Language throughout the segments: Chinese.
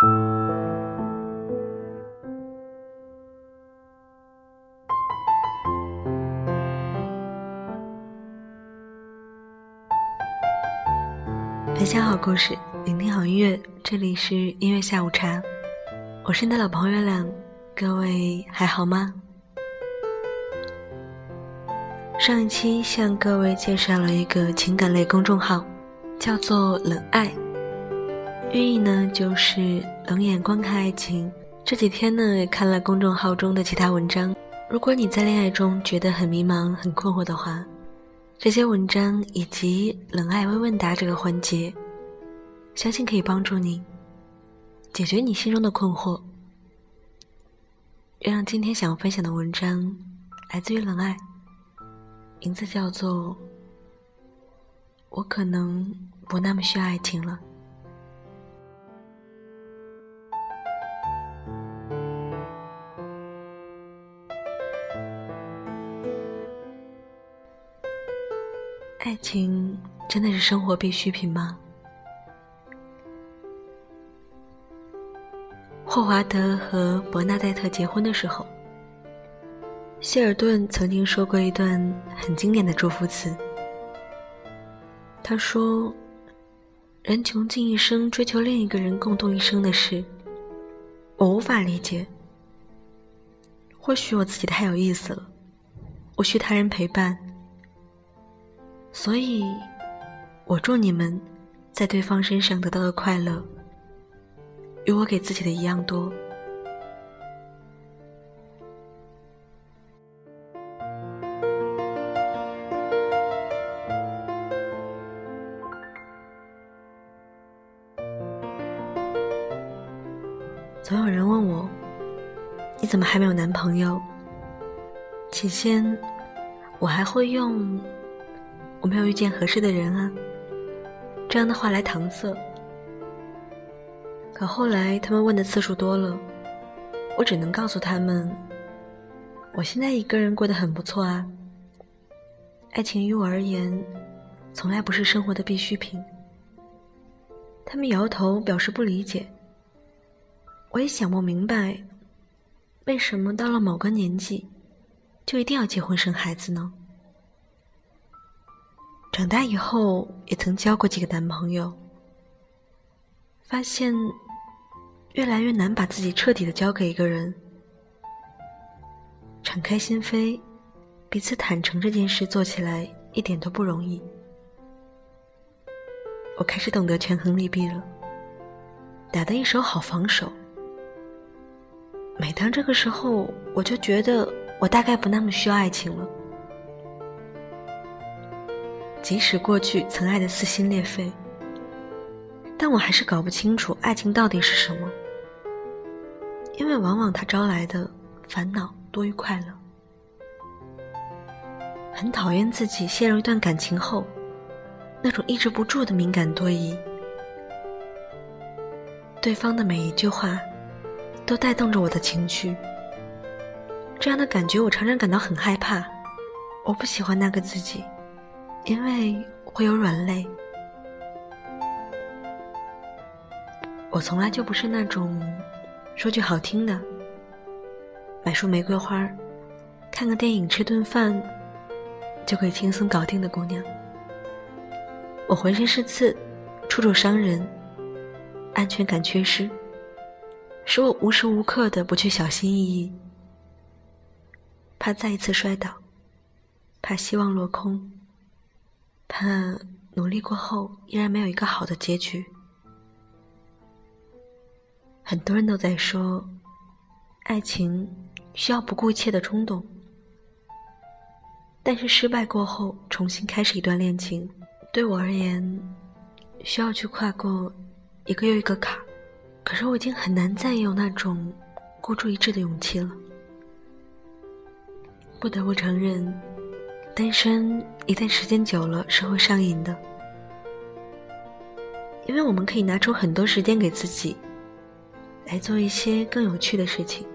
分享好故事，聆听好音乐，这里是音乐下午茶，我是你的老朋友月亮，各位还好吗？上一期向各位介绍了一个情感类公众号，叫做“冷爱”，寓意呢就是冷眼观看爱情。这几天呢也看了公众号中的其他文章，如果你在恋爱中觉得很迷茫、很困惑的话。这些文章以及冷爱微问答这个环节，相信可以帮助你解决你心中的困惑。让今天想分享的文章来自于冷爱，名字叫做《我可能不那么需要爱情了》。爱情真的是生活必需品吗？霍华德和伯纳黛特结婚的时候，希尔顿曾经说过一段很经典的祝福词。他说：“人穷尽一生追求另一个人共度一生的事，我无法理解。或许我自己太有意思了，我需他人陪伴。”所以，我祝你们在对方身上得到的快乐，与我给自己的一样多。总有人问我，你怎么还没有男朋友？起先，我还会用。我没有遇见合适的人啊，这样的话来搪塞。可后来他们问的次数多了，我只能告诉他们，我现在一个人过得很不错啊。爱情于我而言，从来不是生活的必需品。他们摇头表示不理解。我也想不明白，为什么到了某个年纪，就一定要结婚生孩子呢？长大以后，也曾交过几个男朋友，发现越来越难把自己彻底的交给一个人。敞开心扉，彼此坦诚这件事做起来一点都不容易。我开始懂得权衡利弊了，打得一手好防守。每当这个时候，我就觉得我大概不那么需要爱情了。即使过去曾爱得撕心裂肺，但我还是搞不清楚爱情到底是什么。因为往往它招来的烦恼多于快乐。很讨厌自己陷入一段感情后，那种抑制不住的敏感多疑。对方的每一句话，都带动着我的情绪。这样的感觉，我常常感到很害怕。我不喜欢那个自己。因为会有软肋，我从来就不是那种说句好听的，买束玫瑰花，看个电影，吃顿饭就可以轻松搞定的姑娘。我浑身是刺，处处伤人，安全感缺失，使我无时无刻的不去小心翼翼，怕再一次摔倒，怕希望落空。怕努力过后依然没有一个好的结局。很多人都在说，爱情需要不顾一切的冲动，但是失败过后重新开始一段恋情，对我而言，需要去跨过一个又一个坎。可是我已经很难再有那种孤注一掷的勇气了。不得不承认。单身一旦时间久了是会上瘾的，因为我们可以拿出很多时间给自己，来做一些更有趣的事情。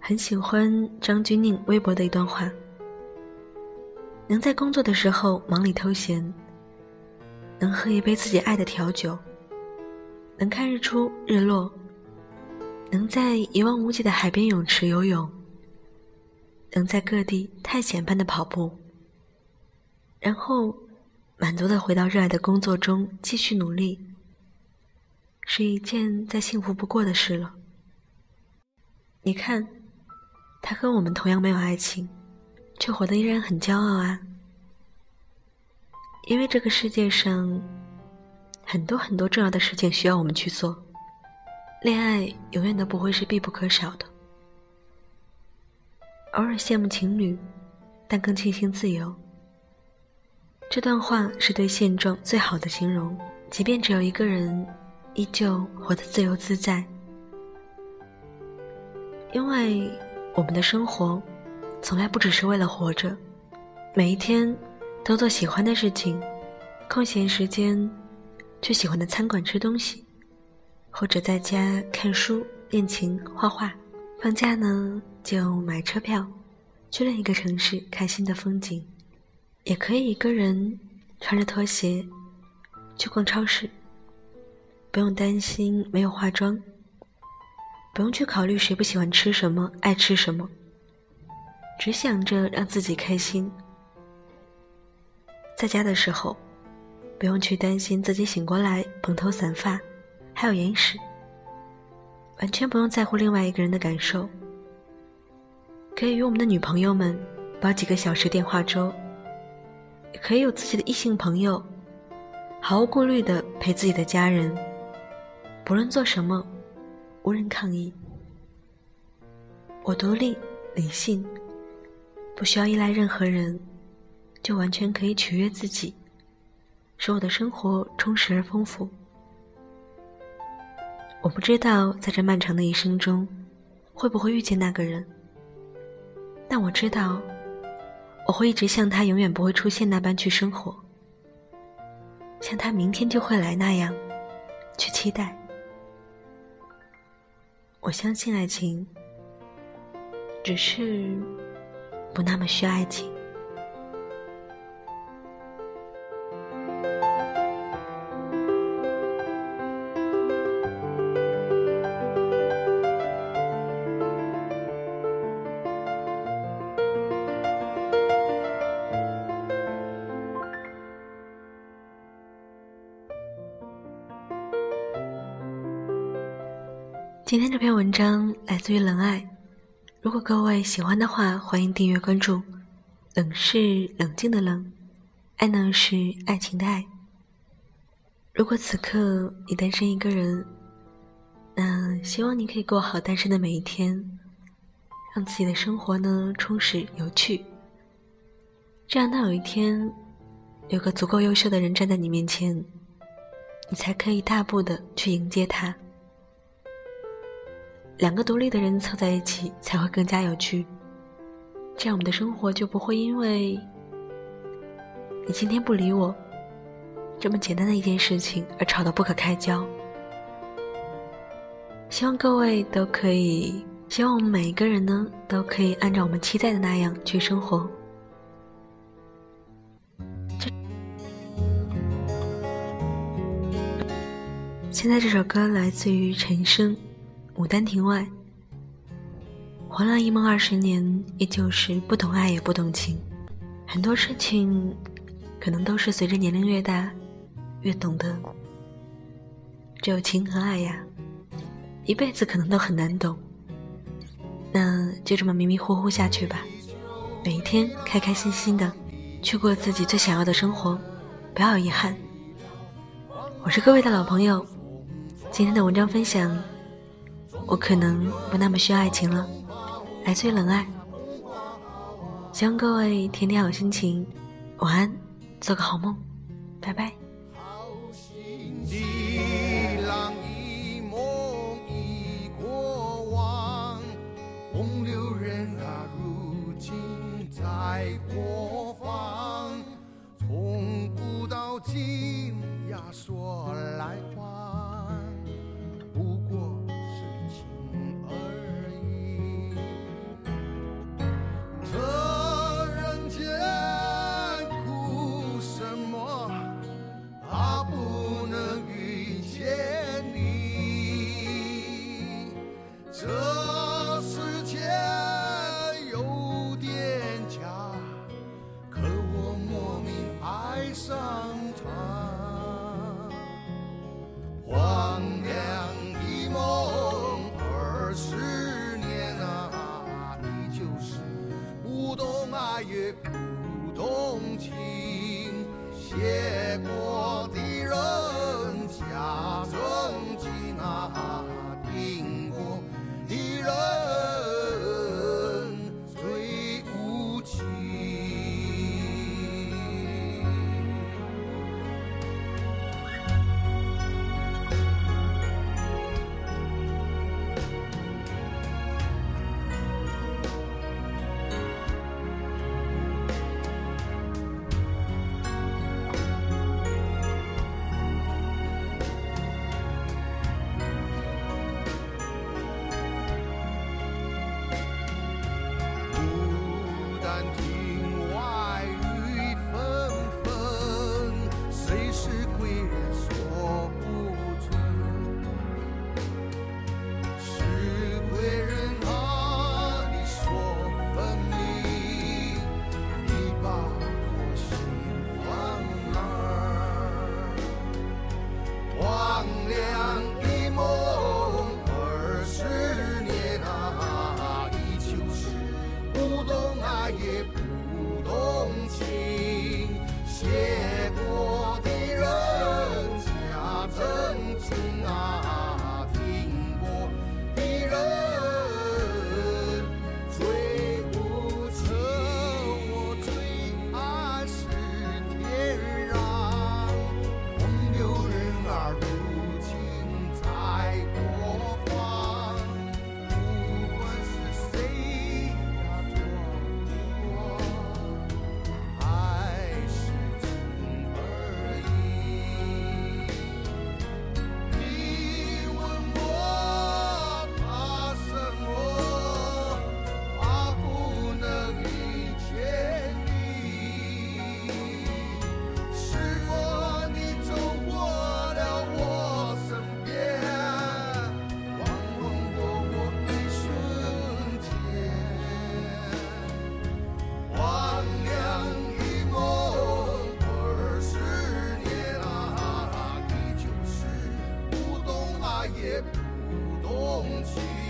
很喜欢张钧甯微博的一段话：能在工作的时候忙里偷闲，能喝一杯自己爱的调酒，能看日出日落，能在一望无际的海边泳池游泳，能在各地探险般的跑步，然后满足的回到热爱的工作中继续努力，是一件再幸福不过的事了。你看，他和我们同样没有爱情，却活得依然很骄傲啊！因为这个世界上。很多很多重要的事情需要我们去做，恋爱永远都不会是必不可少的。偶尔羡慕情侣，但更庆幸自由。这段话是对现状最好的形容。即便只有一个人，依旧活得自由自在。因为我们的生活，从来不只是为了活着，每一天都做喜欢的事情，空闲时间。去喜欢的餐馆吃东西，或者在家看书、练琴、画画。放假呢，就买车票去另一个城市看新的风景。也可以一个人穿着拖鞋去逛超市，不用担心没有化妆，不用去考虑谁不喜欢吃什么、爱吃什么，只想着让自己开心。在家的时候。不用去担心自己醒过来蓬头散发，还有眼屎，完全不用在乎另外一个人的感受。可以与我们的女朋友们煲几个小时电话粥，也可以有自己的异性朋友，毫无顾虑的陪自己的家人，不论做什么，无人抗议。我独立理性，不需要依赖任何人，就完全可以取悦自己。使我的生活充实而丰富。我不知道在这漫长的一生中，会不会遇见那个人，但我知道，我会一直像他永远不会出现那般去生活，像他明天就会来那样去期待。我相信爱情，只是不那么需爱情。今天这篇文章来自于冷爱，如果各位喜欢的话，欢迎订阅关注。冷是冷静的冷，爱呢是爱情的爱。如果此刻你单身一个人，那希望你可以过好单身的每一天，让自己的生活呢充实有趣。这样，当有一天有个足够优秀的人站在你面前，你才可以大步的去迎接他。两个独立的人凑在一起才会更加有趣，这样我们的生活就不会因为你今天不理我这么简单的一件事情而吵得不可开交。希望各位都可以，希望我们每一个人呢都可以按照我们期待的那样去生活。现在这首歌来自于陈升。牡丹亭外，活了一梦二十年，依旧是不懂爱也不懂情。很多事情，可能都是随着年龄越大，越懂得。只有情和爱呀，一辈子可能都很难懂。那就这么迷迷糊糊下去吧，每一天开开心心的去过自己最想要的生活，不要有遗憾。我是各位的老朋友，今天的文章分享。我可能不那么需要爱情了，来最冷爱。希望各位天天好心情，晚安，做个好梦，拜拜。爱过。不懂